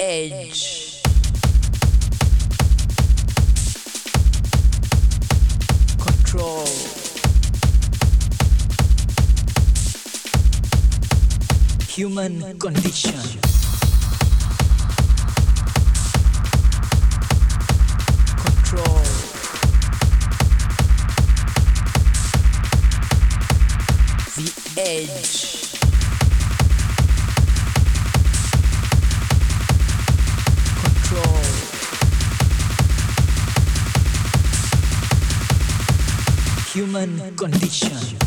edge. Control. Human condition. Condition.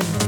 darling.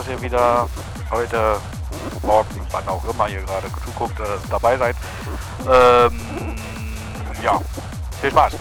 Dass ihr wieder heute, morgen, wann auch immer ihr gerade zuguckt, äh, dabei seid. Ähm, ja, viel Spaß.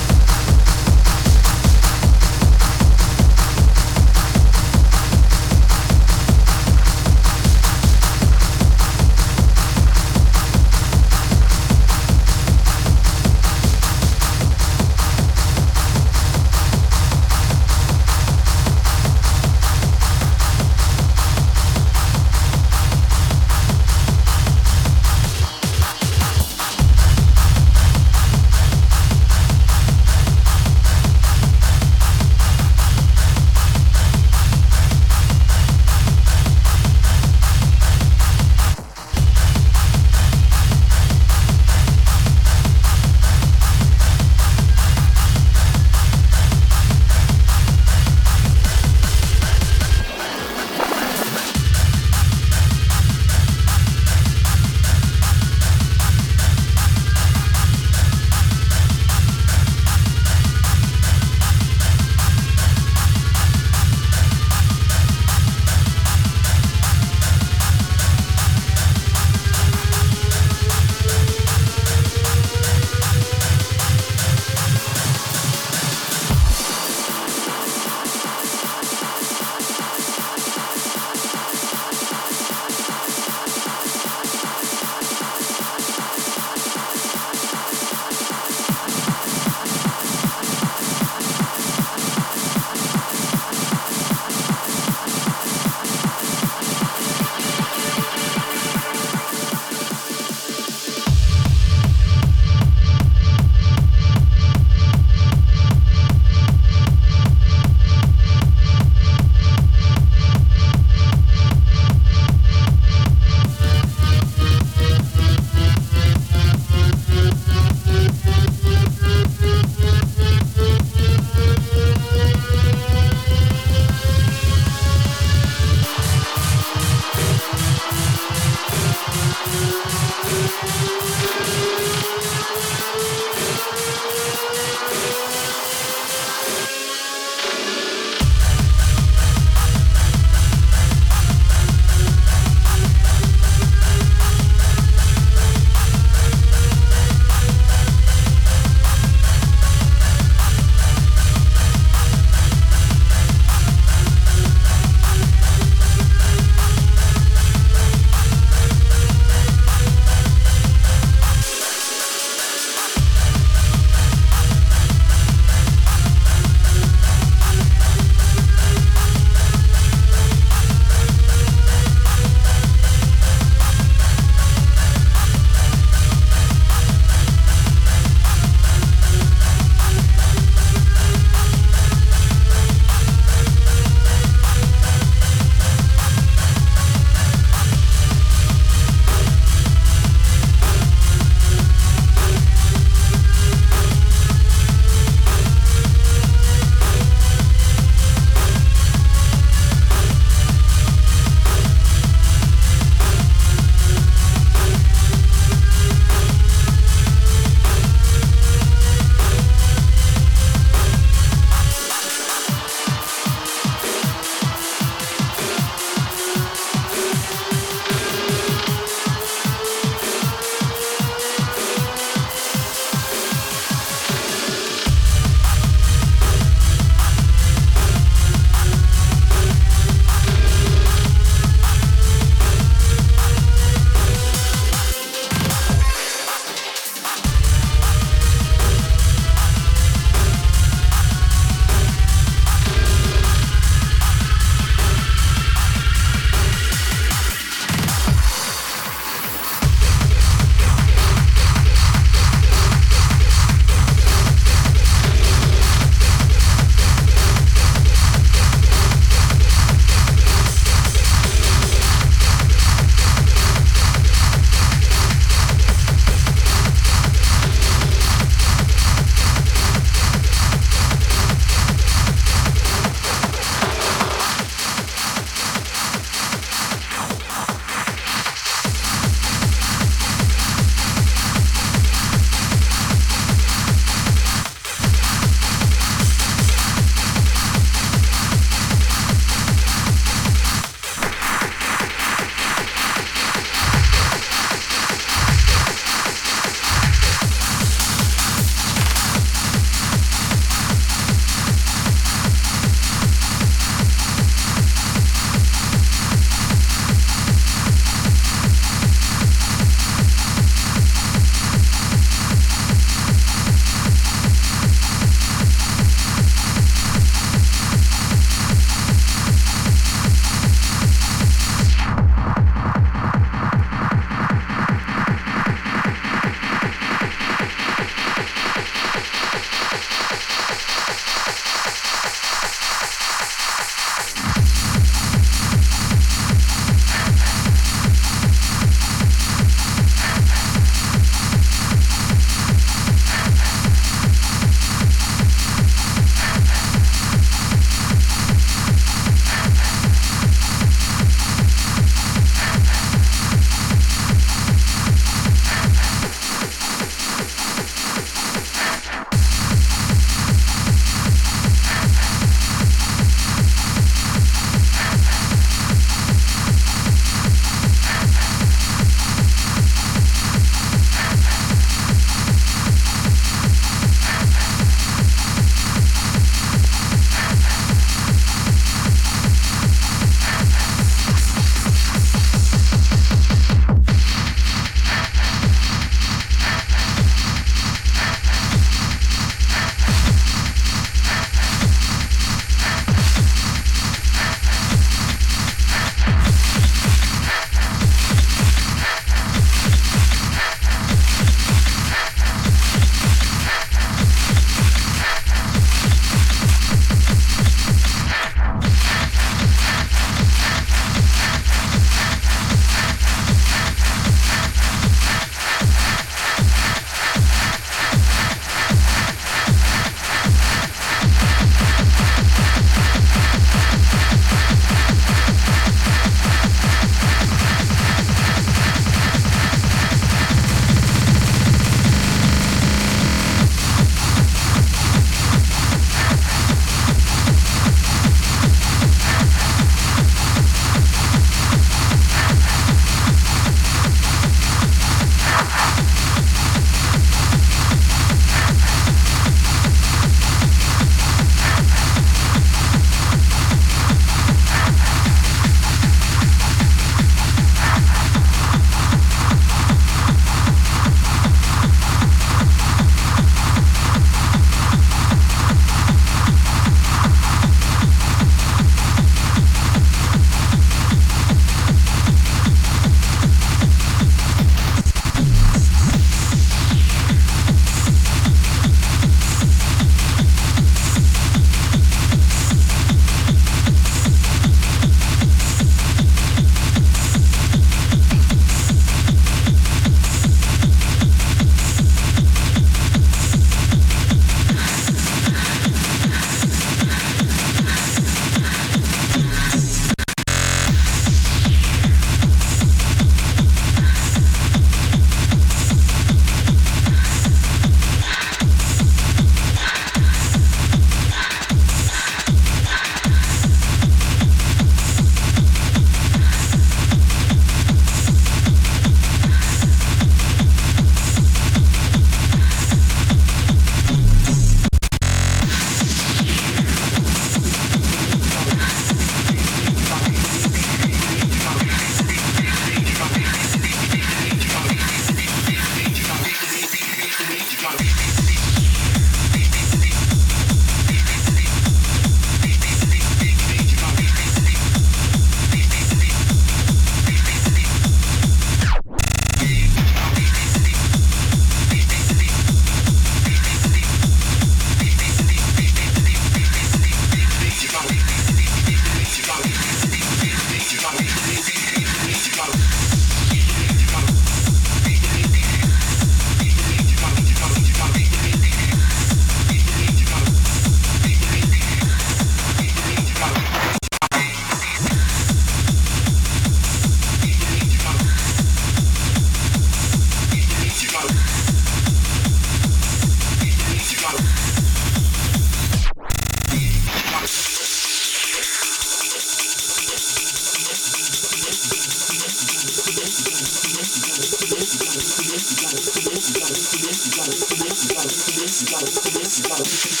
gotta, gotta, gotta, gotta, gotta,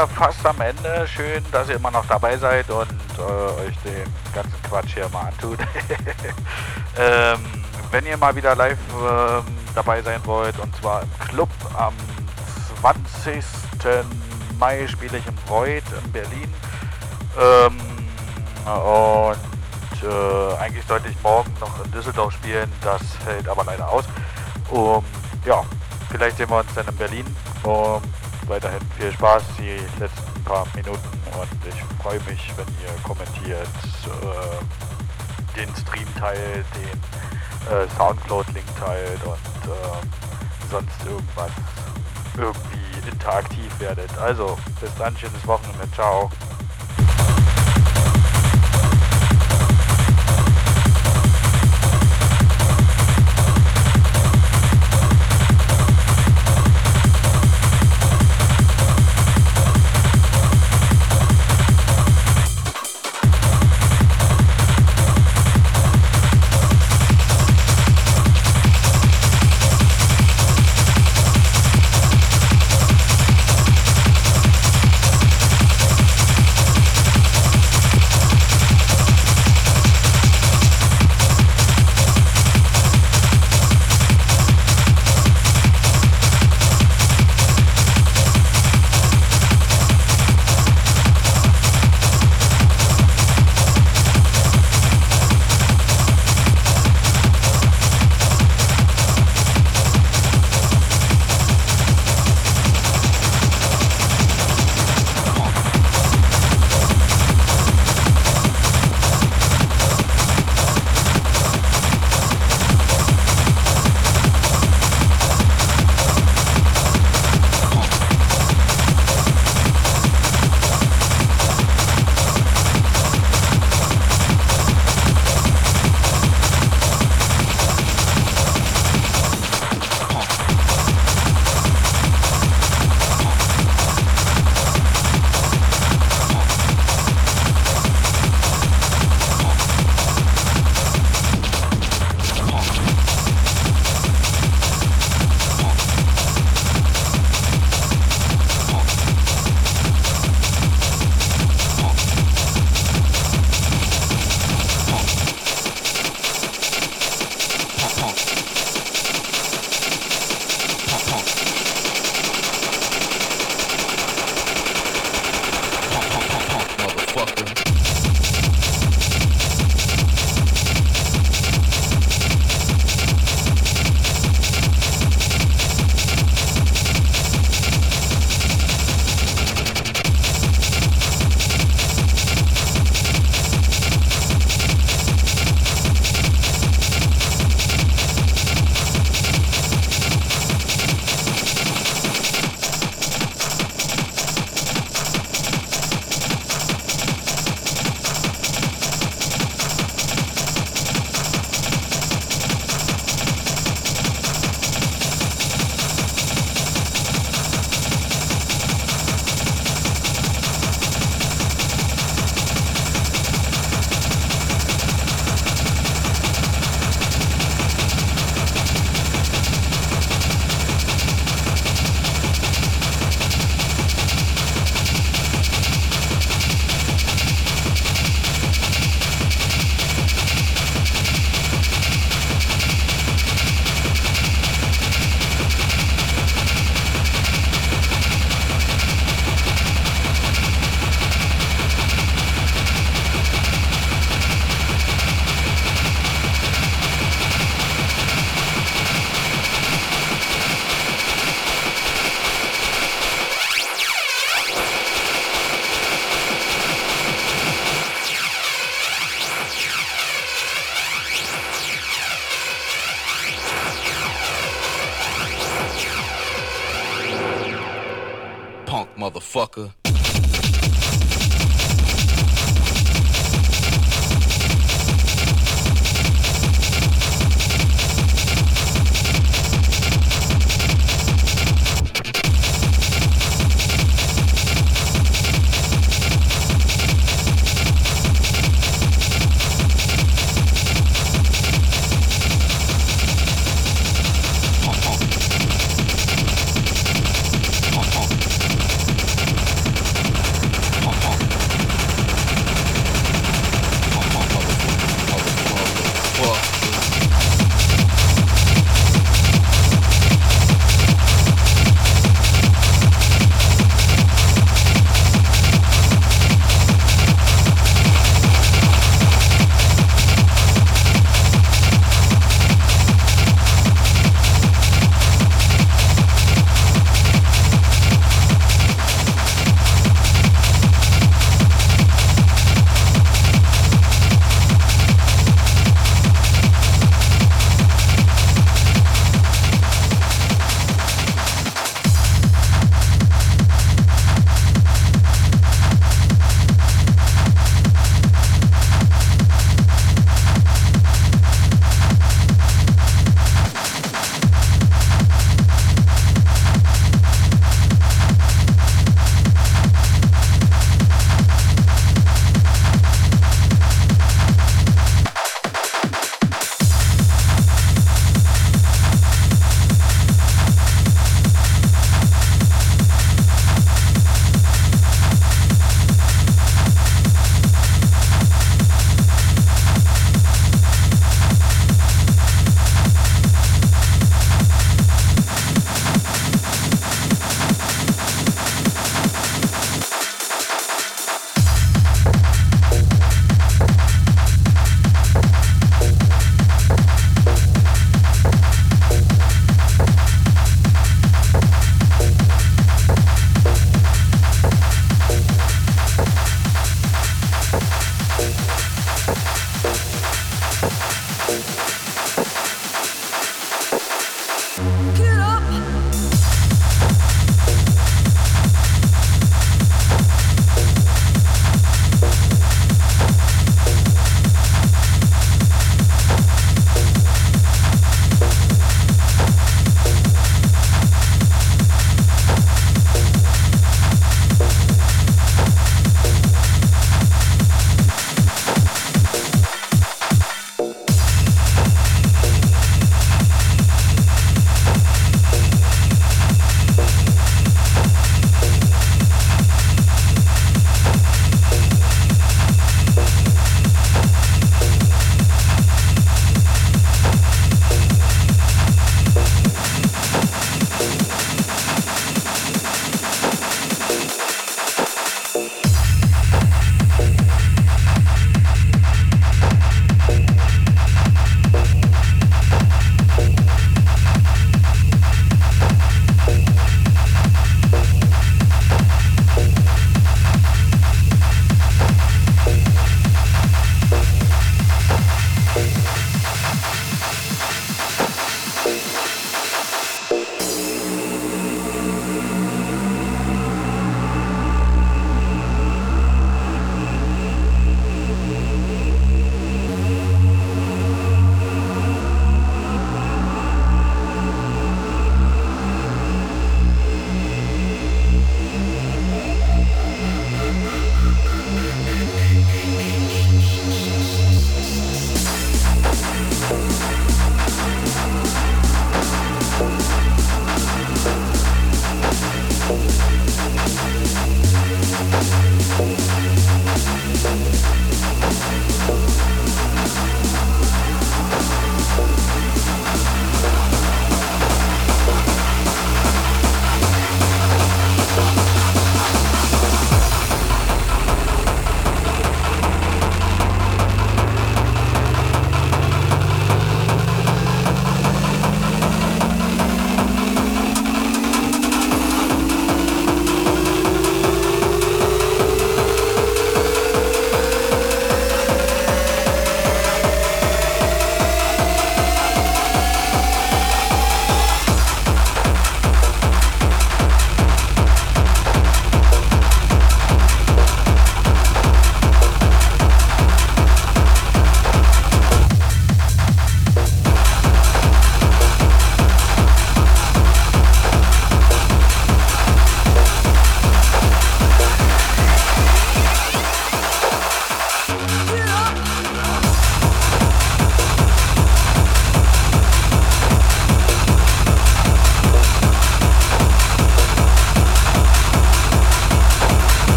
Wieder fast am Ende. Schön, dass ihr immer noch dabei seid und äh, euch den ganzen Quatsch hier mal antut. ähm, wenn ihr mal wieder live ähm, dabei sein wollt, und zwar im Club am 20. Mai spiele ich im Void in Berlin. Ähm, und äh, eigentlich sollte ich morgen noch in Düsseldorf spielen, das fällt aber leider aus. Um, ja, vielleicht sehen wir uns dann in Berlin. Um, weiterhin viel Spaß die letzten paar Minuten und ich freue mich, wenn ihr kommentiert, äh, den Stream teilt, den äh, Soundcloud-Link teilt und äh, sonst irgendwas irgendwie interaktiv werdet. Also, bis dann, schönes Wochenende, ciao.